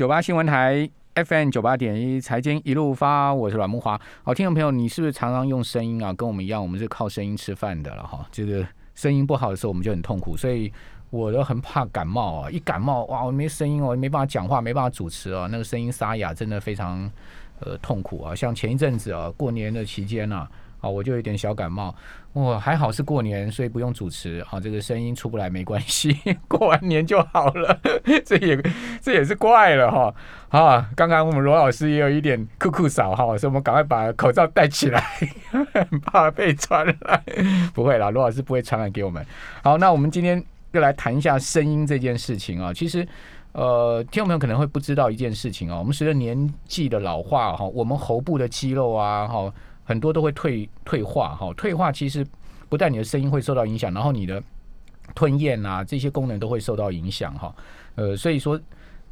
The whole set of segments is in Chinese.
九八新闻台 FM 九八点一财经一路发，我是阮木华。好，听众朋友，你是不是常常用声音啊？跟我们一样，我们是靠声音吃饭的了哈。这个声音不好的时候，我们就很痛苦，所以我都很怕感冒啊。一感冒，哇，我没声音我，没办法讲话，没办法主持哦，那个声音沙哑，真的非常呃痛苦啊。像前一阵子啊，过年的期间呢。啊，我就有点小感冒，哇，还好是过年，所以不用主持，啊，这个声音出不来没关系，过完年就好了，这也这也是怪了哈，啊，刚刚我们罗老师也有一点酷酷少哈，所以我们赶快把口罩戴起来，怕被传染，不会啦，罗老师不会传染给我们。好，那我们今天又来谈一下声音这件事情啊，其实，呃，听众朋友可能会不知道一件事情啊，我们随着年纪的老化哈，我们喉部的肌肉啊，哈。很多都会退退化哈，退化其实不但你的声音会受到影响，然后你的吞咽啊这些功能都会受到影响哈。呃，所以说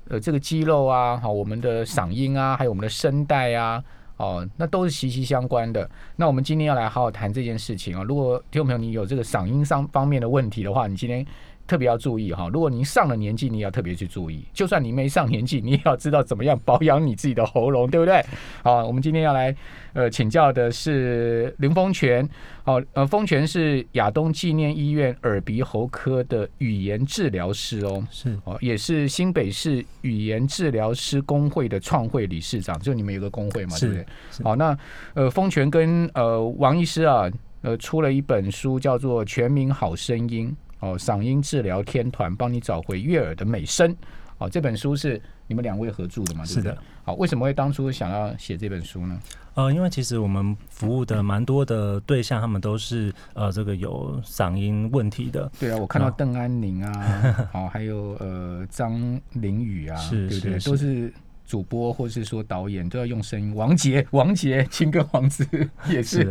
呃这个肌肉啊，好我们的嗓音啊，还有我们的声带啊，哦，那都是息息相关的。那我们今天要来好好谈这件事情啊。如果听众朋友你有这个嗓音上方面的问题的话，你今天。特别要注意哈，如果您上了年纪，你也要特别去注意。就算你没上年纪，你也要知道怎么样保养你自己的喉咙，对不对？好，我们今天要来呃请教的是林丰泉。好，呃，丰泉是亚东纪念医院耳鼻喉科的语言治疗师哦，是哦，也是新北市语言治疗师工会的创会理事长。就你们有个工会嘛，对不对？好，那呃，丰泉跟呃王医师啊，呃，出了一本书，叫做《全民好声音》。哦，嗓音治疗天团帮你找回悦耳的美声。哦，这本书是你们两位合著的嘛？是的。好，为什么会当初想要写这本书呢？呃，因为其实我们服务的蛮多的对象，他们都是呃这个有嗓音问题的。对啊，我看到邓安宁啊，哦，还有呃张凌宇啊，对不对？都是。主播或是说导演都要用声音，王杰、王杰、青歌王子 也是，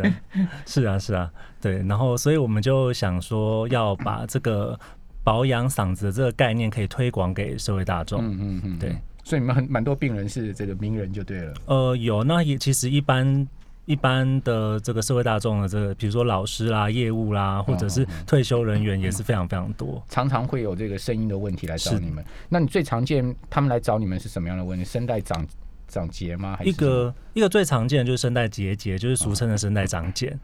是啊，是啊，对。然后，所以我们就想说，要把这个保养嗓子的这个概念可以推广给社会大众。嗯嗯嗯，对。所以你们很蛮多病人是这个名人就对了。呃，有，那也其实一般。一般的这个社会大众的这个，比如说老师啦、业务啦，或者是退休人员，也是非常非常多，常常会有这个声音的问题来找你们。那你最常见他们来找你们是什么样的问题？声带长长结吗？还是一个一个最常见的就是声带结节，就是俗称的声带长茧。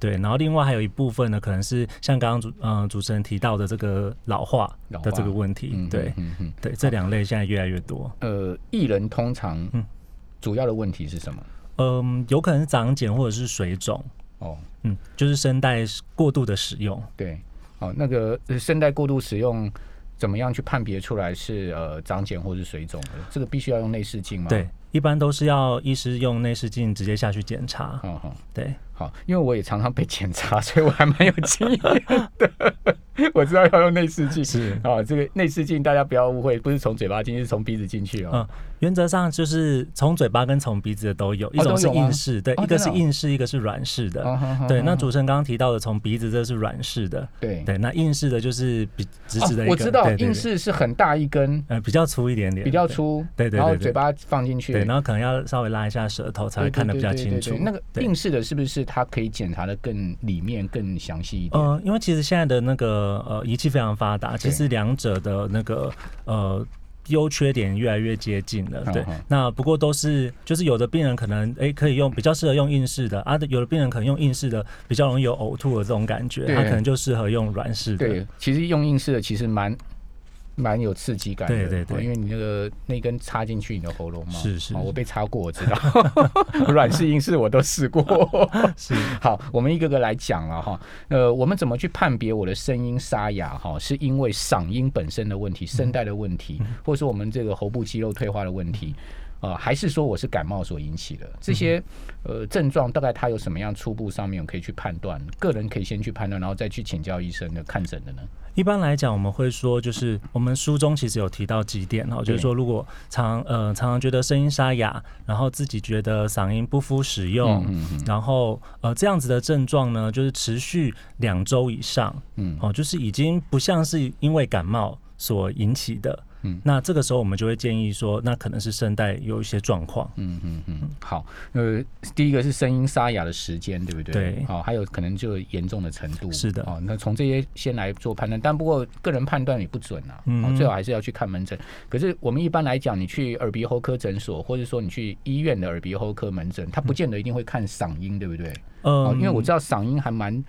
对，然后另外还有一部分呢，可能是像刚刚主嗯主持人提到的这个老化的这个问题。对，对，这两类现在越来越多。呃，艺人通常主要的问题是什么？嗯，有可能是长茧或者是水肿哦，嗯，就是声带过度的使用。对，哦，那个声带过度使用，怎么样去判别出来是呃长茧或是水肿的？这个必须要用内视镜吗？对，一般都是要医师用内视镜直接下去检查。嗯哼，对，好，因为我也常常被检查，所以我还蛮有经验的。我知道要用内视镜。是。啊，这个内视镜大家不要误会，不是从嘴巴进，是从鼻子进去哦。嗯，原则上就是从嘴巴跟从鼻子的都有，一种是硬式，对，一个是硬式，一个是软式的。对，那主持人刚刚提到的从鼻子这是软式的，对。对，那硬式的就是比直直的。我知道硬式是很大一根，呃，比较粗一点点，比较粗，对对，然后嘴巴放进去，对，然后可能要稍微拉一下舌头才会看得比较清楚。那个硬式的是不是它可以检查的更里面更详细一点？呃，因为其实现在的那个呃仪器非常。发达，其实两者的那个呃优缺点越来越接近了。对，那不过都是就是有的病人可能哎可以用比较适合用硬式的啊，有的病人可能用硬式的比较容易有呕吐的这种感觉，他可能就适合用软式的。对，其实用硬式的其实蛮。蛮有刺激感的，对对对，因为你那个那根插进去你的喉咙嘛，是是，我被插过，我知道，软式硬式我都试过。是，好，我们一个个来讲了哈。呃，我们怎么去判别我的声音沙哑哈？是因为嗓音本身的问题、声带的问题，或者是我们这个喉部肌肉退化的问题？啊，还是说我是感冒所引起的这些呃症状？大概它有什么样初步上面我可以去判断？个人可以先去判断，然后再去请教医生的看诊的呢？一般来讲，我们会说，就是我们书中其实有提到几点哈，就是说如果常呃常常觉得声音沙哑，然后自己觉得嗓音不敷使用，然后呃这样子的症状呢，就是持续两周以上，嗯，哦，就是已经不像是因为感冒所引起的。嗯，那这个时候我们就会建议说，那可能是声带有一些状况。嗯嗯嗯，好，呃，第一个是声音沙哑的时间，对不对？对，好，还有可能就严重的程度。是的，哦，那从这些先来做判断，但不过个人判断也不准啊，嗯，最好还是要去看门诊。可是我们一般来讲，你去耳鼻喉科诊所，或者说你去医院的耳鼻喉科门诊，他不见得一定会看嗓音，对不对？嗯，因为我知道嗓音还蛮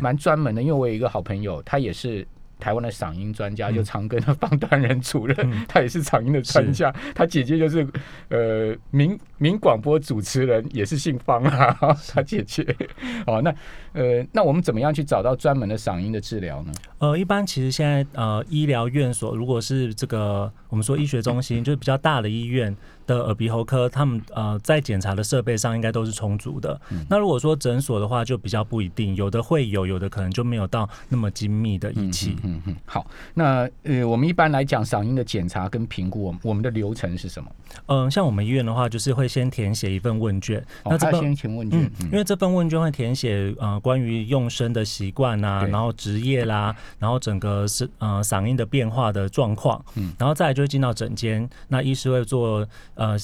蛮专门的，因为我有一个好朋友，他也是。台湾的嗓音专家就常跟的方端人主任，他也是嗓音的专家。他姐姐就是呃民民广播主持人，也是姓方啊。他姐姐 哦，那呃那我们怎么样去找到专门的嗓音的治疗呢？呃，一般其实现在呃医疗院所，如果是这个我们说医学中心，就是比较大的医院。的耳鼻喉科，他们呃在检查的设备上应该都是充足的。那如果说诊所的话，就比较不一定，有的会有，有的可能就没有到那么精密的仪器。嗯嗯。好，那呃，我们一般来讲，嗓音的检查跟评估，我们的流程是什么？嗯，像我们医院的话，就是会先填写一份问卷。那这先填问卷，嗯因为这份问卷会填写呃关于用声的习惯啊，然后职业啦，然后整个是呃嗓音的变化的状况。嗯。然后再来就会进到诊间，那医师会做。呃，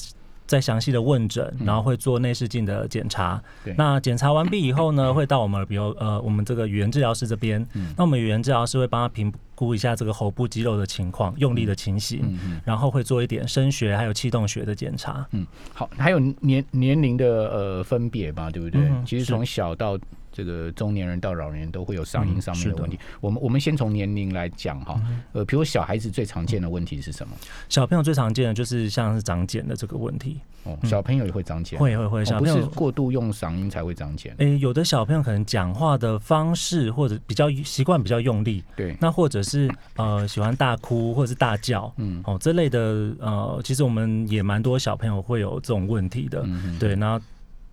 再详细的问诊，然后会做内视镜的检查。那检查完毕以后呢，会到我们比如呃，我们这个语言治疗师这边。那我们语言治疗师会帮他评估一下这个喉部肌肉的情况、用力的情形，然后会做一点声学还有气动学的检查。嗯，好，还有年年龄的呃分别吧，对不对？其实从小到。这个中年人到老年人都会有嗓音上面的问题。我们我们先从年龄来讲哈，呃，比如小孩子最常见的问题是什么？小朋友最常见的就是像是长茧的这个问题。哦，小朋友也会长茧，会会会，小朋友过度用嗓音才会长茧。诶，有的小朋友可能讲话的方式或者比较习惯比较用力，对，那或者是呃喜欢大哭或者是大叫，嗯，哦这类的呃，其实我们也蛮多小朋友会有这种问题的，对，然后。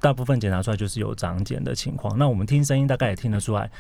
大部分检查出来就是有长茧的情况，那我们听声音大概也听得出来，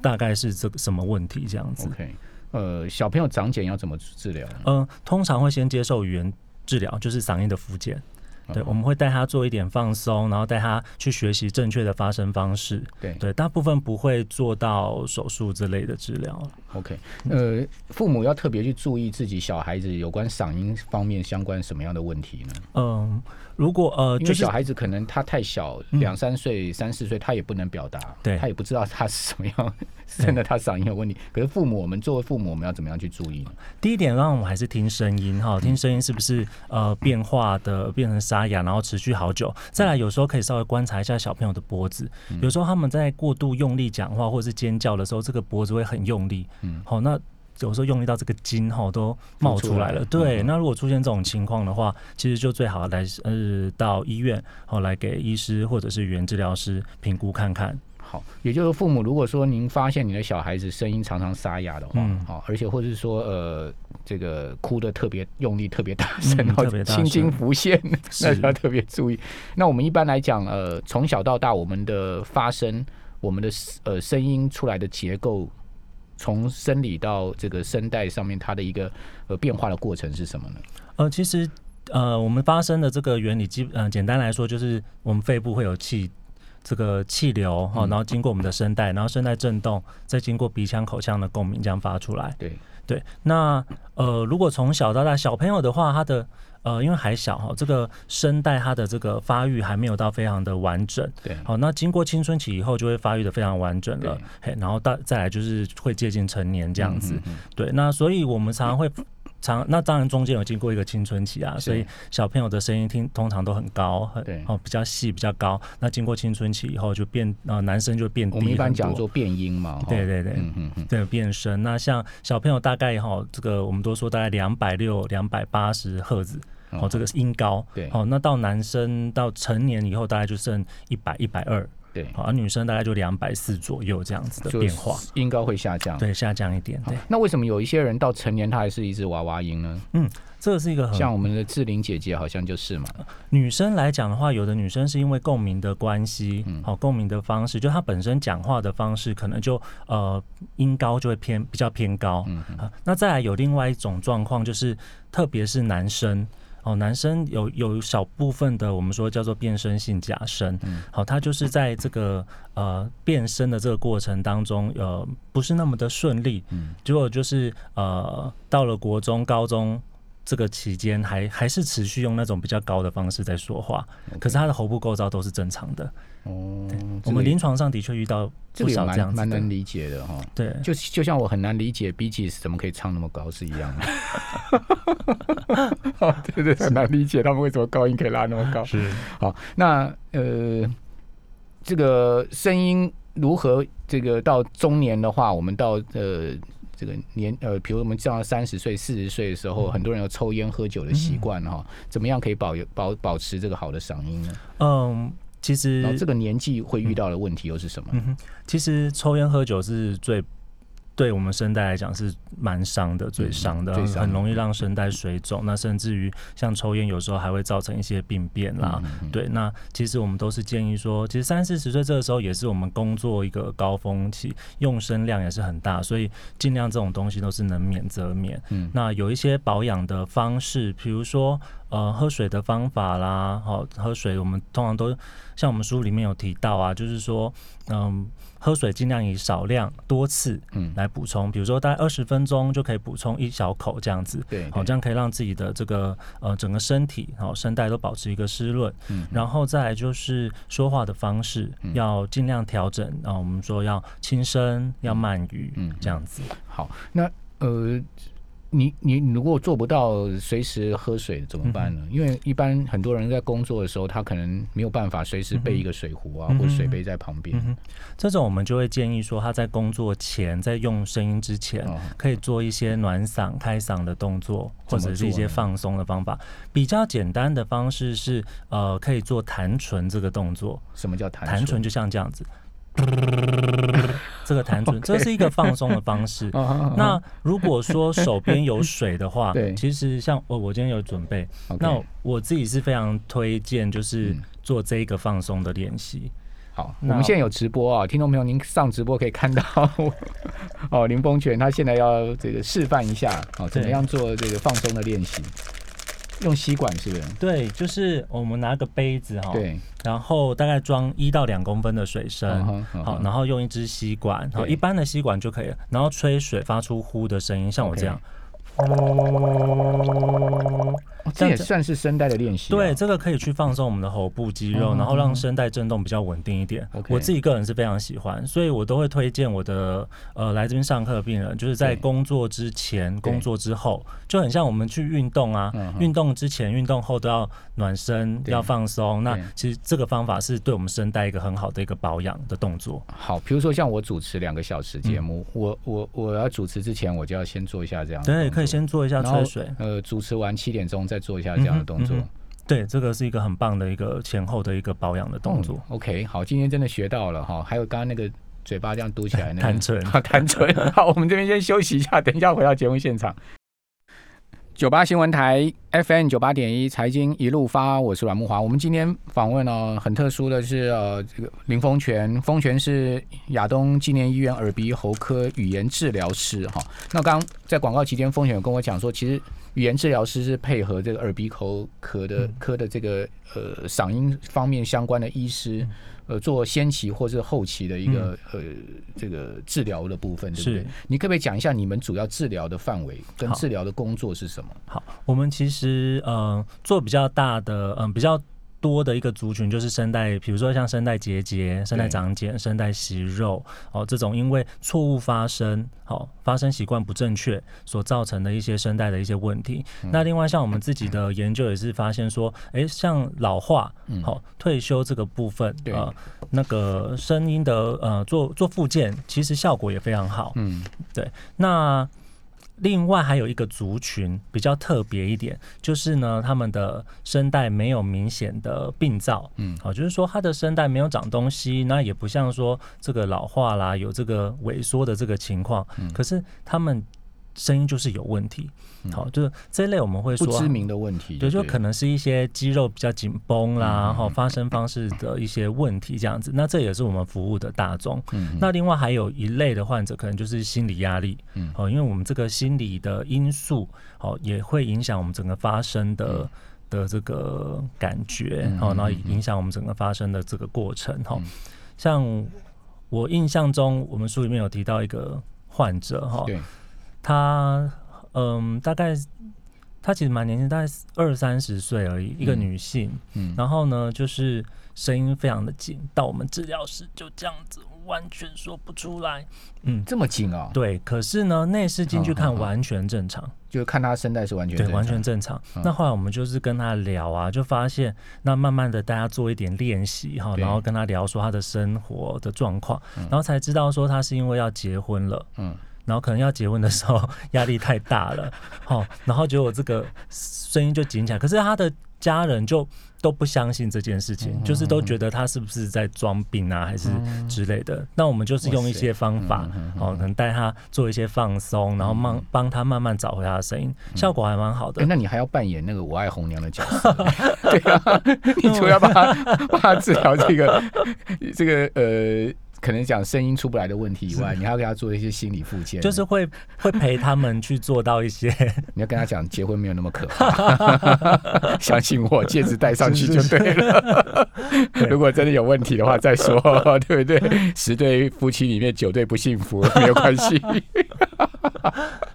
大概是这个什么问题这样子。OK，呃，小朋友长茧要怎么治疗？嗯，通常会先接受语言治疗，就是嗓音的复健。对，我们会带他做一点放松，然后带他去学习正确的发声方式。对对，大部分不会做到手术之类的治疗。OK，呃，父母要特别去注意自己小孩子有关嗓音方面相关什么样的问题呢？嗯。如果呃，就是小孩子可能他太小，两三岁、三四岁，他也不能表达，对他也不知道他是什么样，真的他嗓音有问题。可是父母，我们作为父母，我们要怎么样去注意呢？第一点，让我们还是听声音哈，听声音是不是呃变化的变成沙哑，然后持续好久。再来，有时候可以稍微观察一下小朋友的脖子，有时候他们在过度用力讲话或者是尖叫的时候，这个脖子会很用力。嗯，好，那。有时候用力到这个筋哈都冒出来了，对。那如果出现这种情况的话，其实就最好来呃到医院，后来给医师或者是语言治疗师评估看看。好，也就是父母如果说您发现你的小孩子声音常常沙哑的话，好，而且或者是说呃这个哭的特别用力、特别大声，然后青筋浮现，那要特别注意。那我们一般来讲，呃，从小到大，我们的发声，我们的呃声音出来的结构。从生理到这个声带上面，它的一个呃变化的过程是什么呢？呃，其实呃，我们发声的这个原理，基呃简单来说，就是我们肺部会有气，这个气流哈，然后经过我们的声带，然后声带震动，再经过鼻腔、口腔的共鸣，这样发出来。对对，那呃，如果从小到大，小朋友的话，他的呃，因为还小哈，这个声带它的这个发育还没有到非常的完整。对，好，那经过青春期以后就会发育的非常完整了。嘿，然后到再来就是会接近成年这样子。对，那所以我们常常会常那当然中间有经过一个青春期啊，所以小朋友的声音听通常都很高，很哦比较细比较高。那经过青春期以后就变呃男生就变低。我们一般讲做变音嘛。对对对，嗯嗯嗯，对变声。那像小朋友大概哈这个我们都说大概两百六两百八十赫兹。哦，这个是音高，对，哦，那到男生到成年以后，大概就剩一百一百二，对，而女生大概就两百四左右这样子的变化，音高会下降，对，下降一点，对。那为什么有一些人到成年他还是一只娃娃音呢？嗯，这个是一个像我们的志玲姐姐好像就是嘛。女生来讲的话，有的女生是因为共鸣的关系，好，共鸣的方式，就她本身讲话的方式可能就呃音高就会偏比较偏高，嗯嗯。那再来有另外一种状况，就是特别是男生。哦，男生有有小部分的我们说叫做变声性假声，好，他就是在这个呃变声的这个过程当中，呃不是那么的顺利，结果就是呃到了国中、高中这个期间还还是持续用那种比较高的方式在说话，可是他的喉部构造都是正常的。哦，我们临床上的确遇到不少这样蛮难理解的哈。对，就就像我很难理解 B G 怎么可以唱那么高是一样的。对 对，很难理解他们为什么高音可以拉那么高。是，好，那呃，这个声音如何？这个到中年的话，我们到呃。这个年呃，比如我们到三十岁、四十岁的时候，很多人有抽烟喝酒的习惯哈，怎么样可以保保保持这个好的嗓音呢？嗯，其实这个年纪会遇到的问题又是什么？嗯其实抽烟喝酒是最。对我们声带来讲是蛮伤的，最伤的，很容易让声带水肿。那甚至于像抽烟，有时候还会造成一些病变啦。对，那其实我们都是建议说，其实三四十岁这个时候也是我们工作一个高峰期，用声量也是很大，所以尽量这种东西都是能免则免。嗯，那有一些保养的方式，比如说呃喝水的方法啦，好喝水，我们通常都像我们书里面有提到啊，就是说嗯。喝水尽量以少量多次嗯来补充，比如说大概二十分钟就可以补充一小口这样子，对，好这样可以让自己的这个呃整个身体然后声带都保持一个湿润，嗯，然后再来就是说话的方式要尽量调整啊，我们说要轻声要慢语，嗯，这样子。好，那呃。你你如果做不到随时喝水怎么办呢？因为一般很多人在工作的时候，他可能没有办法随时备一个水壶啊，或者水杯在旁边。这种我们就会建议说，他在工作前，在用声音之前，可以做一些暖嗓、开嗓的动作，或者是一些放松的方法。比较简单的方式是，呃，可以做弹唇这个动作。什么叫弹？弹唇就像这样子。这个弹唇，这是一个放松的方式。那如果说手边有水的话，其实像我我今天有准备，那我自己是非常推荐，就是做这一个放松的练习。好，我们现在有直播啊，听众朋友，您上直播可以看到哦，林峰泉他现在要这个示范一下，哦，怎么样做这个放松的练习。用吸管是不是？对，就是我们拿个杯子哈，对，然后大概装一到两公分的水深，好，然后用一支吸管，然后一般的吸管就可以了，然后吹水发出呼的声音，像我这样。这也算是声带的练习。对，这个可以去放松我们的喉部肌肉，然后让声带震动比较稳定一点。我自己个人是非常喜欢，所以我都会推荐我的呃来这边上课的病人，就是在工作之前、工作之后，就很像我们去运动啊，运动之前、运动后都要暖身、要放松。那其实这个方法是对我们声带一个很好的一个保养的动作。好，比如说像我主持两个小时节目，我我我要主持之前，我就要先做一下这样。对，可以先做一下吹水。呃，主持完七点钟再。再做一下这样的动作，对，这个是一个很棒的一个前后的一个保养的动作。OK，好，今天真的学到了哈。还有刚刚那个嘴巴这样嘟起来那个 弹唇，弹唇。好，我们这边先休息一下，等一下回到节目现场。九八新闻台 FM 九八点一财经一路发，我是阮木华。我们今天访问呢，很特殊的是呃，这个林峰泉，峰泉是亚东纪念医院耳鼻喉科语言治疗师哈。那刚在广告期间，峰泉有跟我讲说，其实。语言治疗师是配合这个耳鼻喉科的科的这个呃嗓音方面相关的医师，呃做先期或是后期的一个呃这个治疗的部分，对不对？你可不可以讲一下你们主要治疗的范围跟治疗的工作是什么？好，我们其实呃做比较大的嗯比较。多的一个族群就是声带，比如说像声带结节、声带长茧、声带息肉哦，这种因为错误发声、好发声习惯不正确所造成的一些声带的一些问题。那另外像我们自己的研究也是发现说，哎，像老化、好退休这个部分，呃，那个声音的呃做做复健，其实效果也非常好。嗯，对，那。另外还有一个族群比较特别一点，就是呢，他们的声带没有明显的病灶，嗯，好，就是说他的声带没有长东西，那也不像说这个老化啦，有这个萎缩的这个情况，可是他们。声音就是有问题，好，就是这一类我们会说不知名的问题，对，就可能是一些肌肉比较紧绷啦，哈，发声方式的一些问题这样子。那这也是我们服务的大众。那另外还有一类的患者，可能就是心理压力，嗯，哦，因为我们这个心理的因素，哦，也会影响我们整个发声的的这个感觉，哦，然后影响我们整个发声的这个过程，哈。像我印象中，我们书里面有提到一个患者，哈。他嗯，大概她其实蛮年轻，大概二三十岁而已，一个女性。嗯，然后呢，就是声音非常的紧，到我们治疗室就这样子。完全说不出来，嗯，这么紧啊？对，可是呢，内视镜去看完全正常，就是看他声带是完全对，完全正常。那后来我们就是跟他聊啊，就发现，那慢慢的大家做一点练习哈，然后跟他聊说他的生活的状况，然后才知道说他是因为要结婚了，嗯，然后可能要结婚的时候 压力太大了，好，然后结果这个声音就紧起来，可是他的家人就。都不相信这件事情，就是都觉得他是不是在装病啊，还是之类的。那我们就是用一些方法，哦，可能带他做一些放松，然后慢帮他慢慢找回他的声音，效果还蛮好的。那你还要扮演那个我爱红娘的角色，对啊，你除了帮他帮他治疗这个这个呃。可能讲声音出不来的问题以外，你还要给他做一些心理附件，就是会会陪他们去做到一些。你要跟他讲，结婚没有那么可怕，相信我，戒指戴上去就对了。如果真的有问题的话再说，对不对？十对夫妻里面九对不幸福，没有关系。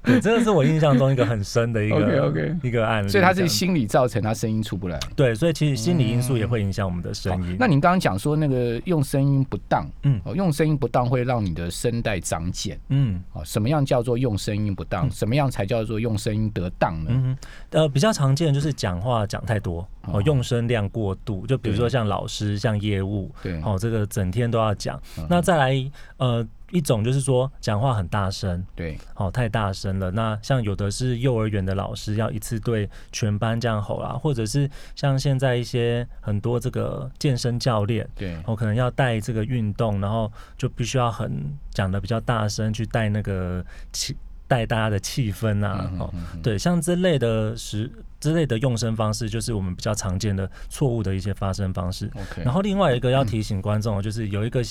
对，真的是我印象中一个很深的一个一个案例。所以他是心理造成他声音出不来。对，所以其实心理因素也会影响我们的声音。那您刚刚讲说那个用声音不当，嗯，用声音不当会让你的声带长茧，嗯，啊，什么样叫做用声音不当？什么样才叫做用声音得当呢？嗯，呃，比较常见的就是讲话讲太多，哦，用声量过度，就比如说像老师、像业务，对，哦，这个整天都要讲。那再来，呃。一种就是说讲话很大声，对，哦，太大声了。那像有的是幼儿园的老师要一次对全班这样吼啦，或者是像现在一些很多这个健身教练，对，我可能要带这个运动，然后就必须要很讲的比较大声去带那个气，带大家的气氛啊，哦，对，像这类的时之类的用声方式，就是我们比较常见的错误的一些发声方式。然后另外一个要提醒观众，就是有一个。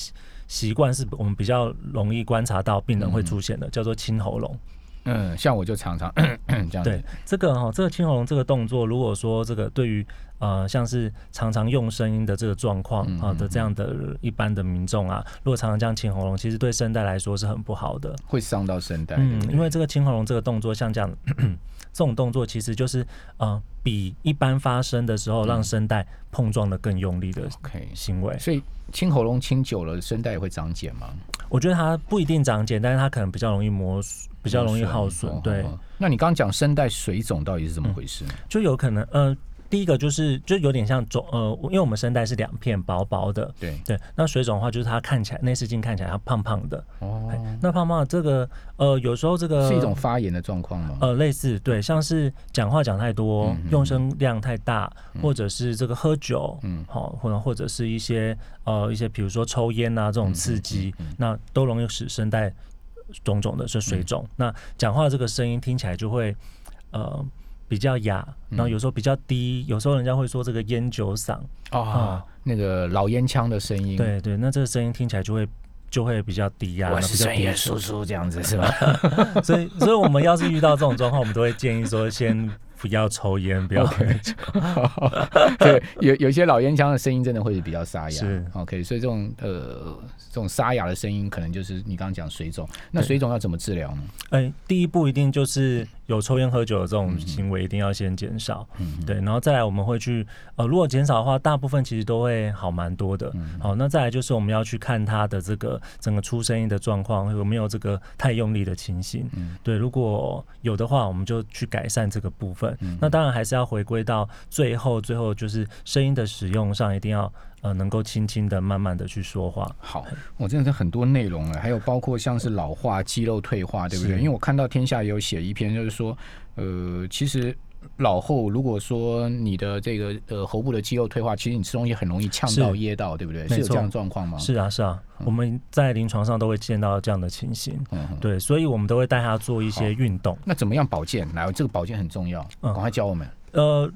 习惯是我们比较容易观察到病人会出现的，叫做清喉咙。嗯，像我就常常 这样。对，这个哈，这个青喉咙这个动作，如果说这个对于呃像是常常用声音的这个状况啊的这样的一般的民众啊，如果常常这样清喉咙，其实对声带来说是很不好的，会伤到声带。嗯，因为这个清喉咙这个动作，像这样这种动作，其实就是呃比一般发声的时候让声带碰撞的更用力的行为，所以。清喉咙清久了，声带也会长茧吗？我觉得它不一定长茧，但是它可能比较容易磨，比较容易耗损。对，那你刚刚讲声带水肿到底是怎么回事呢？就有可能，呃。第一个就是就有点像肿呃，因为我们声带是两片薄薄的，对对。那水肿的话，就是它看起来内视镜看起来它胖胖的哦。那胖胖的这个呃，有时候这个是一种发炎的状况吗？呃，类似对，像是讲话讲太多，用声量太大，或者是这个喝酒，嗯，好，或者或者是一些呃一些比如说抽烟啊这种刺激，那都容易使声带肿肿的，是水肿。那讲话这个声音听起来就会呃。比较哑，然后有时候比较低，有时候人家会说这个烟酒嗓啊，那个老烟枪的声音。对对，那这个声音听起来就会就会比较低呀，我是专业叔叔这样子是吧？所以所以我们要是遇到这种状况，我们都会建议说先。不要抽烟，不要喝酒。对，有有些老烟枪的声音真的会比较沙哑。是 OK，所以这种呃这种沙哑的声音，可能就是你刚刚讲水肿。那水肿要怎么治疗呢？哎，第一步一定就是有抽烟喝酒的这种行为，一定要先减少。嗯，对，然后再来我们会去呃，如果减少的话，大部分其实都会好蛮多的。好，那再来就是我们要去看他的这个整个出声音的状况有没有这个太用力的情形。嗯，对，如果有的话，我们就去改善这个部分。那当然还是要回归到最后，最后就是声音的使用上，一定要呃能够轻轻的、慢慢的去说话。好，我真的是很多内容了，还有包括像是老化、肌肉退化，对不对？因为我看到天下有写一篇，就是说，呃，其实。老后，如果说你的这个呃喉部的肌肉退化，其实你吃东西很容易呛到、噎到，对不对？是有这样状况吗？是啊，是啊，我们在临床上都会见到这样的情形。嗯，对，所以我们都会带他做一些运动。那怎么样保健？来，这个保健很重要，赶快教我们。呃。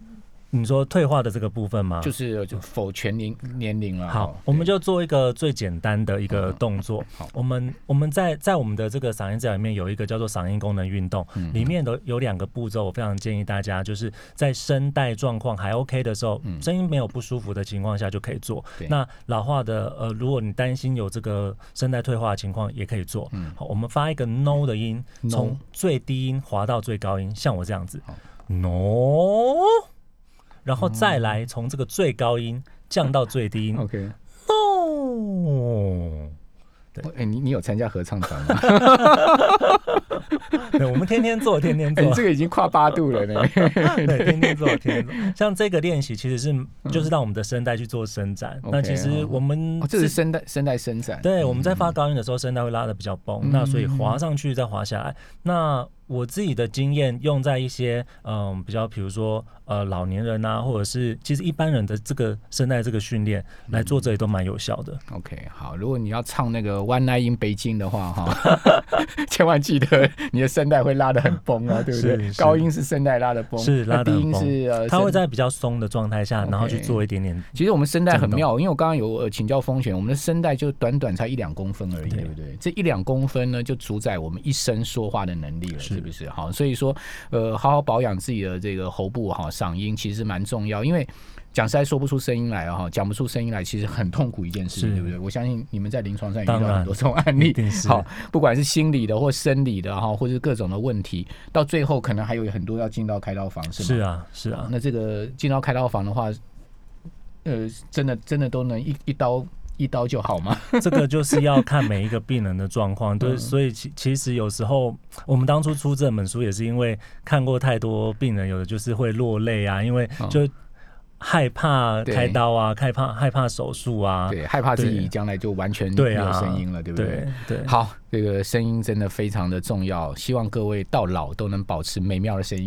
你说退化的这个部分吗？就是就否全年年龄了。好，我们就做一个最简单的一个动作。好，我们我们在在我们的这个嗓音治疗里面有一个叫做嗓音功能运动，里面的有两个步骤，我非常建议大家就是在声带状况还 OK 的时候，声音没有不舒服的情况下就可以做。那老化的呃，如果你担心有这个声带退化的情况，也可以做。好，我们发一个 no 的音，从最低音滑到最高音，像我这样子。no，然后再来从这个最高音降到最低音，OK，no。对，哎，你你有参加合唱团吗？对，我们天天做，天天做。这个已经跨八度了呢。对，天天做，天天做。像这个练习，其实是就是让我们的声带去做伸展。那其实我们这是声带声带伸展。对，我们在发高音的时候，声带会拉的比较崩，那所以滑上去再滑下来。那我自己的经验用在一些嗯比较，比如说呃老年人啊，或者是其实一般人的这个声带这个训练来做，这里都蛮有效的。OK，好，如果你要唱那个 One Night in 北京的话，哈，千万记得你的声带会拉的很崩啊，对不对？高音是声带拉的崩，是拉的低音是呃，它会在比较松的状态下，然后去做一点点。其实我们声带很妙，因为我刚刚有请教风险，我们的声带就短短才一两公分而已，对不对？这一两公分呢，就主宰我们一生说话的能力了，是不是？好，所以。说，呃，好好保养自己的这个喉部哈，嗓音其实蛮重要，因为讲实在说不出声音来哈，讲不出声音来，其实很痛苦一件事，对不对？我相信你们在临床上遇到很多这种案例，好，不管是心理的或生理的哈，或者各种的问题，到最后可能还有很多要进到开刀房，是吗？是啊，是啊。那这个进到开刀房的话，呃，真的真的都能一一刀。一刀就好吗？这个就是要看每一个病人的状况，对，所以其其实有时候我们当初出这本书也是因为看过太多病人，有的就是会落泪啊，因为就害怕开刀啊，害怕害怕手术啊，对，害怕自己将来就完全没有声音了，对不对？对，好，这个声音真的非常的重要，希望各位到老都能保持美妙的声音。